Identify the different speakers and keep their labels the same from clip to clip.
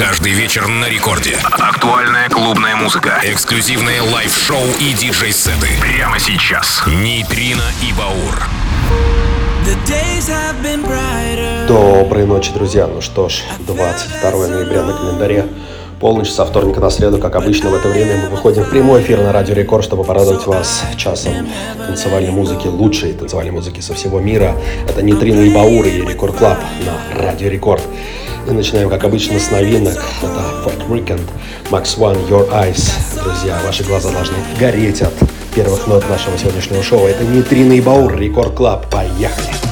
Speaker 1: Каждый вечер на рекорде. Актуальная клубная музыка. Эксклюзивные live-шоу и диджей-сеты. Прямо сейчас. Nejtrino & Baur.
Speaker 2: Доброй ночи, друзья. Ну что ж, 22 ноября на календаре. Полночь со вторника на среду, как обычно в это время, мы выходим в прямой эфир на Радио Рекорд, чтобы порадовать вас часом танцевальной музыки, лучшей танцевальной музыки со всего мира. Это Nejtrino & Baur и Record Club на Радио Рекорд. И начинаем, как обычно, с новинок. Это Fat Weekend, Max One, Your Eyes. Друзья, ваши глаза должны гореть от первых нот нашего сегодняшнего шоу. Это Nejtrino & Baur, Record Club. Поехали!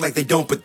Speaker 3: Like they don't, but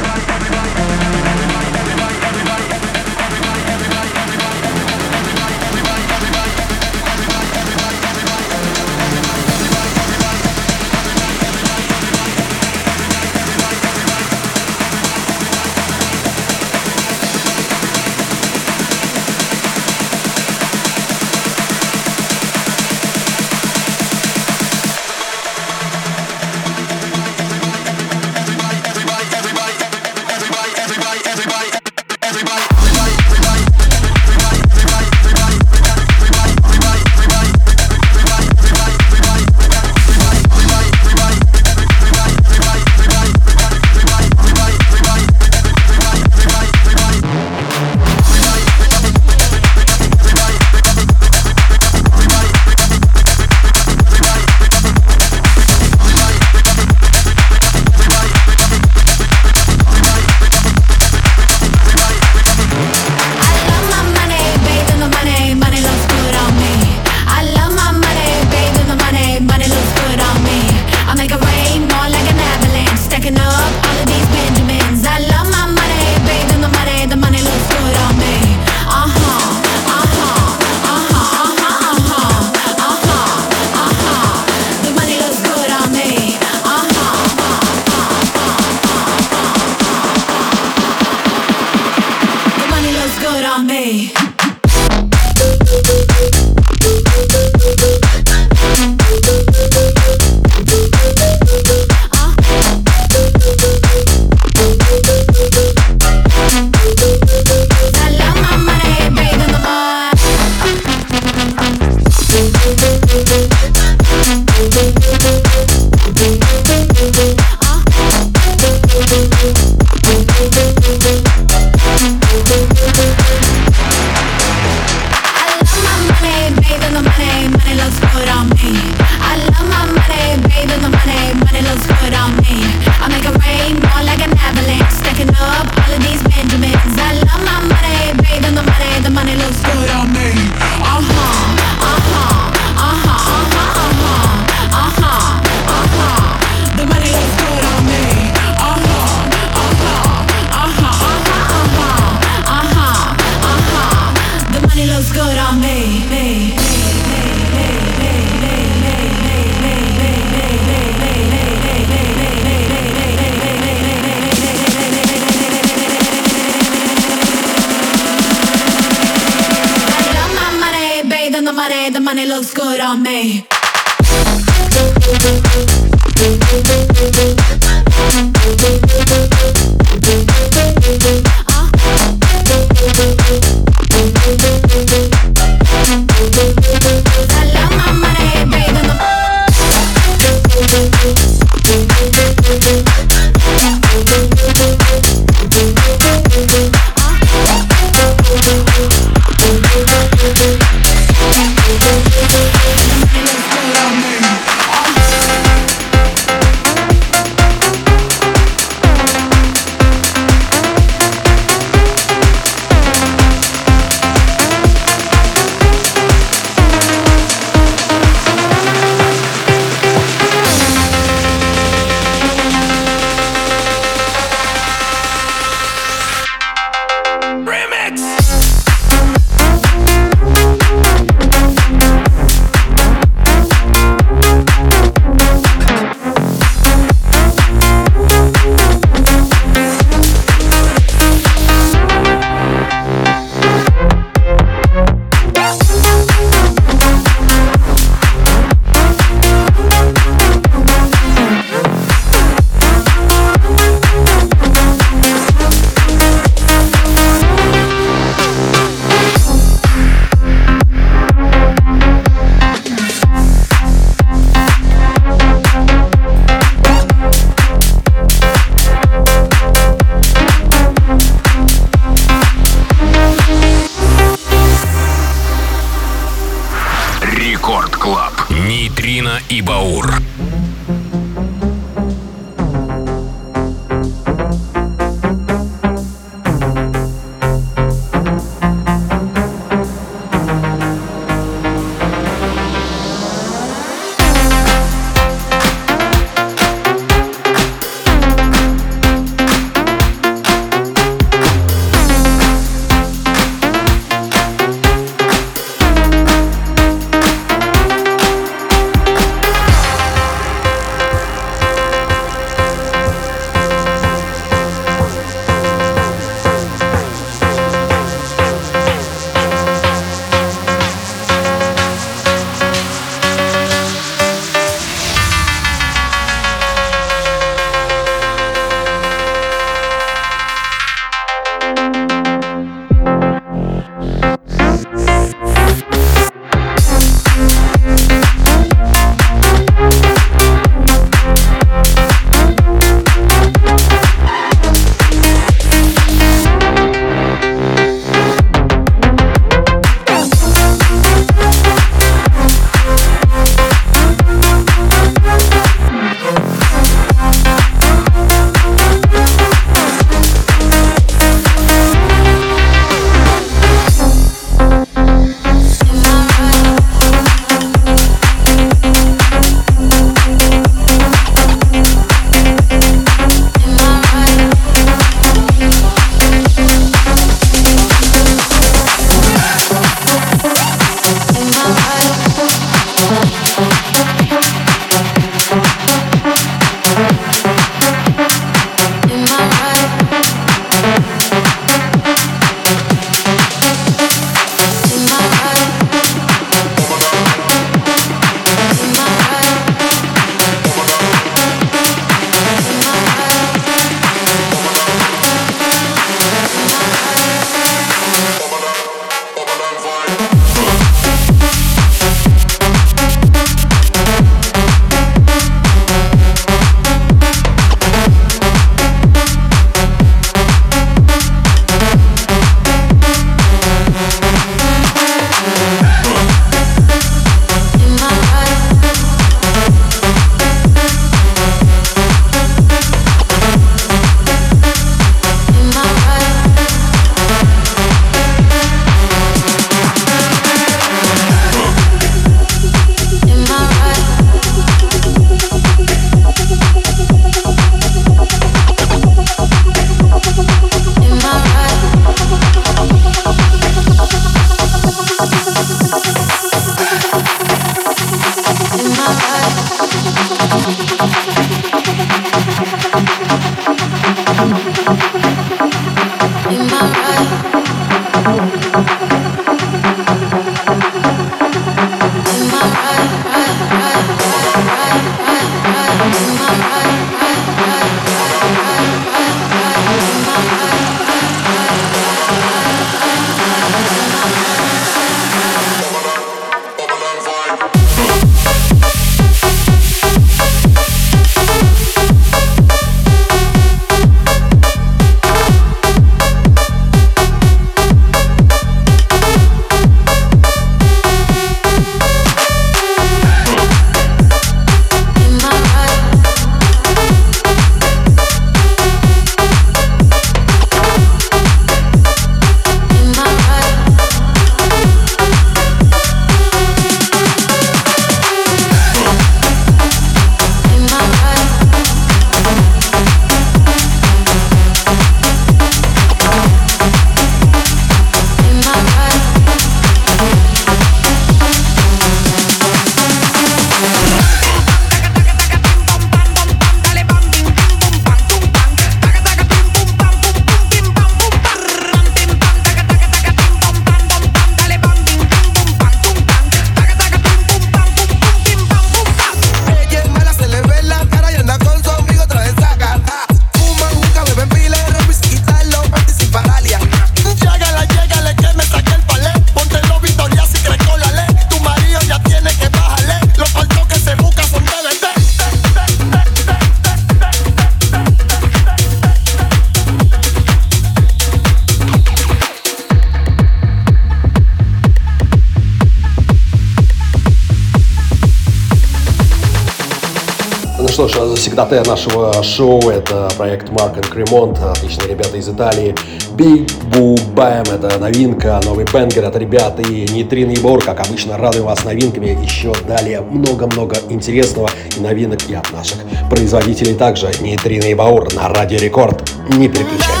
Speaker 4: всегдатая нашего шоу. Это проект Марк и Кремонт, отличные ребята из Италии. Big Boo Bam — это новинка, новый бенгер от ребят и Нитрин Ебор, как обычно, радуем вас новинками. Еще далее много-много интересного и новинок и от наших производителей также. Нитрин Баур на Радио Рекорд. Не переключайтесь.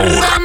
Speaker 1: Gold.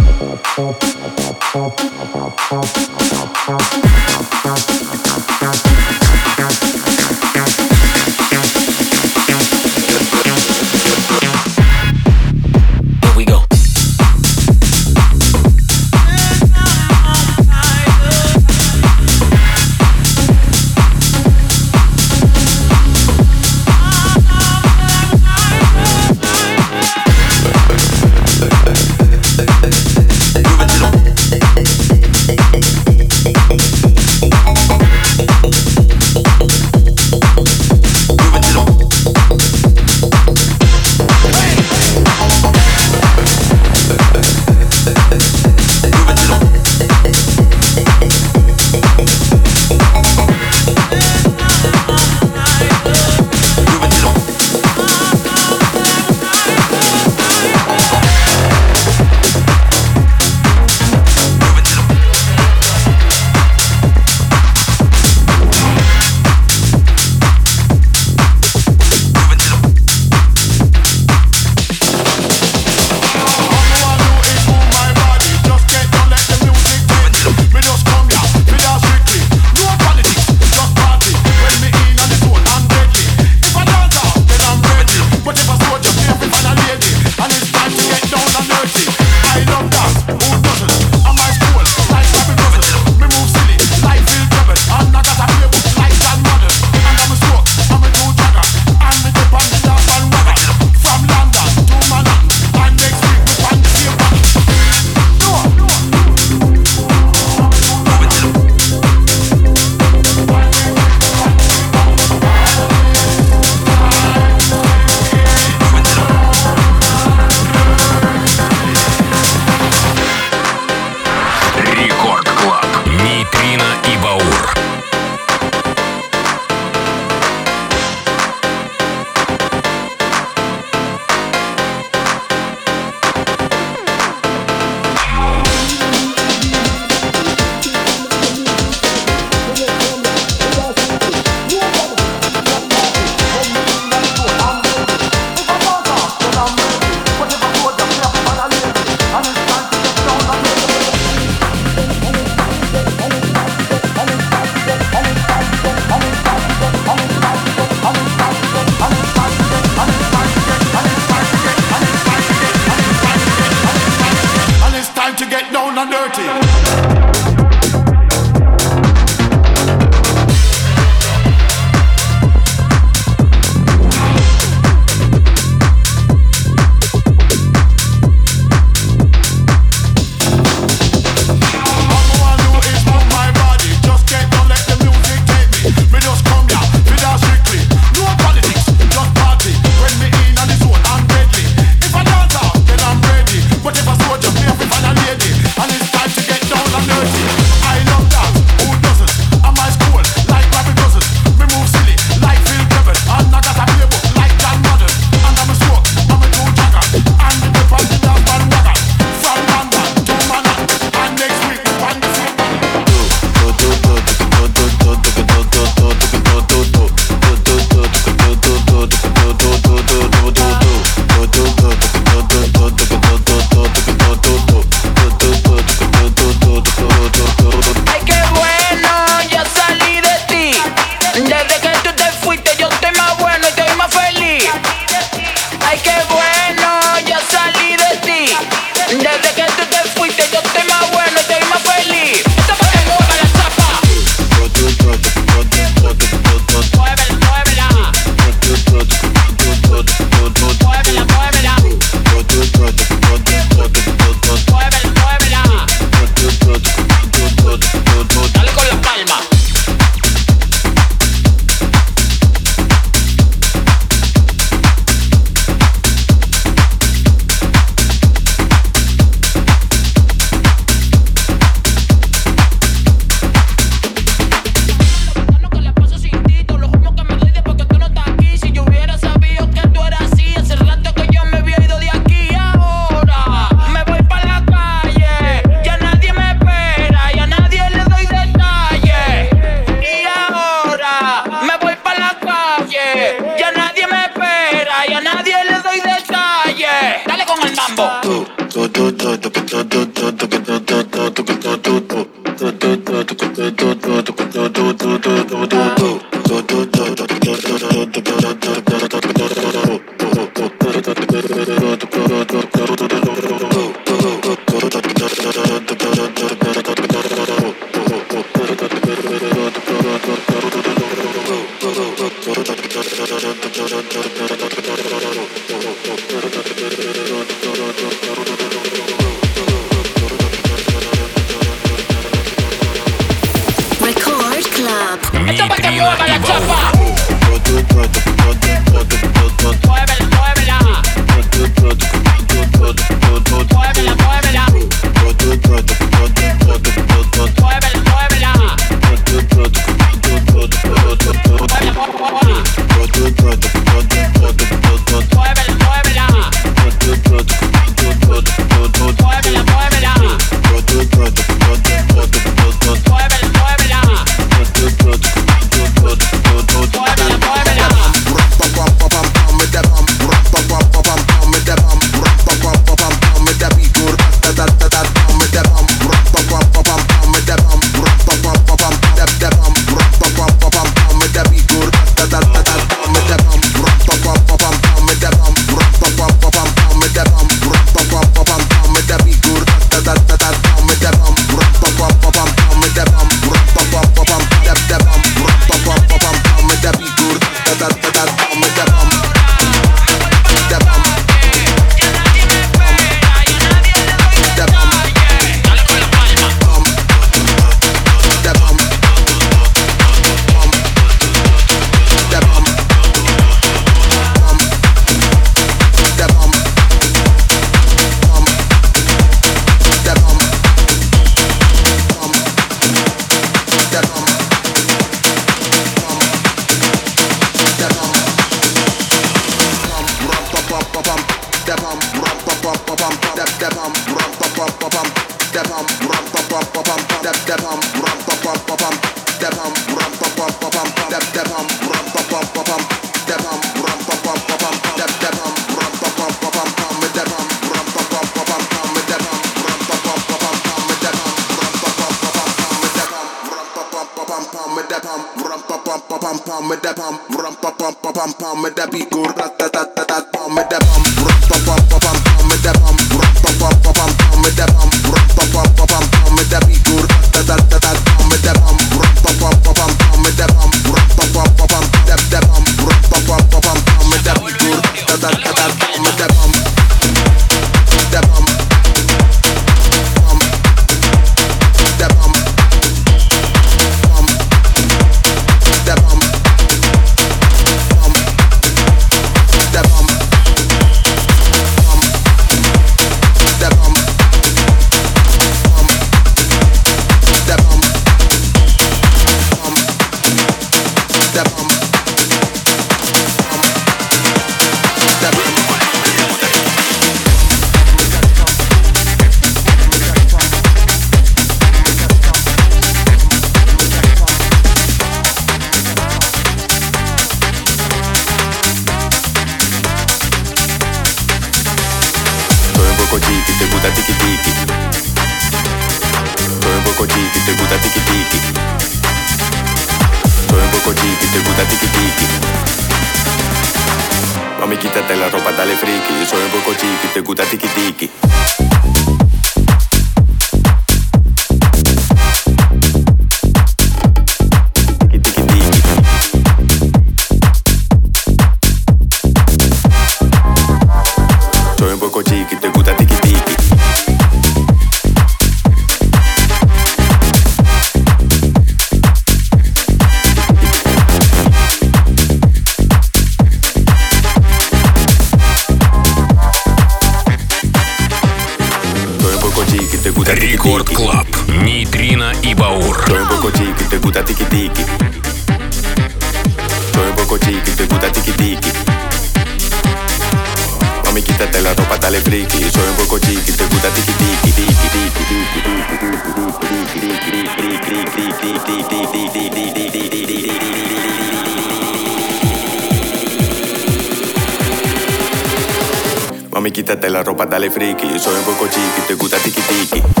Speaker 1: Mami, quítate
Speaker 5: la ropa, dale friki. Soy un poco chiqui, te gusta tiki tiki.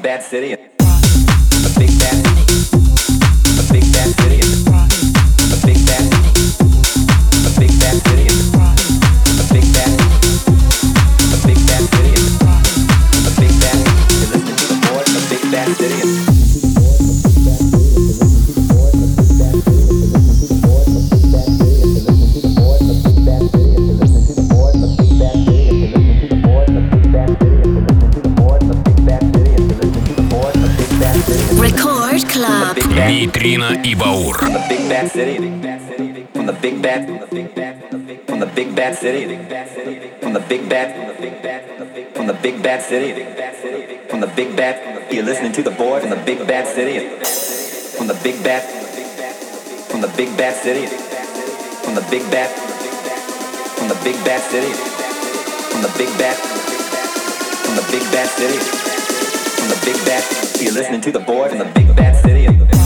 Speaker 5: big bad city. A big bad. A big bad city. A big bad. A big bad city. A big bad A big bad city. A big bad. You're to the. A big bad city. Нейтрино и Баур. From the big bad, from the big bad city, from the big bad, from the big bad city, from the big bad. You're listening to the boy from the big bad city, from the big bad, from the
Speaker 6: big bad city,
Speaker 5: from the big bad, from the
Speaker 7: big bad city, from the big bad, from the big bad city, from the big
Speaker 4: bad. You're listening to the boy from the big bad city.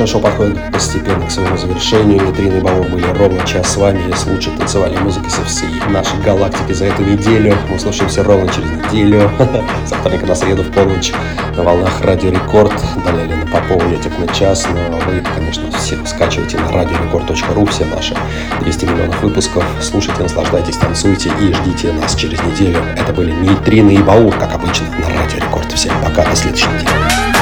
Speaker 4: Сегодняшнее шоу подходит постепенно к своему завершению. И Баур были ровно час с вами с лучшей танцевальной музыкой со всей нашей галактики за эту неделю. Мы услышимся ровно через неделю. Со вторника на среду в полночь на волнах Радио Рекорд. Далее Лена Попова, её техно час. Но вы, конечно, все скачивайте на радиорекорд.ру все наши 200 миллионов выпусков. Слушайте, наслаждайтесь, танцуйте и ждите нас через неделю. Это были Nejtrino & Baur, как обычно, на Радио Рекорд. Всем пока, до следующей недели.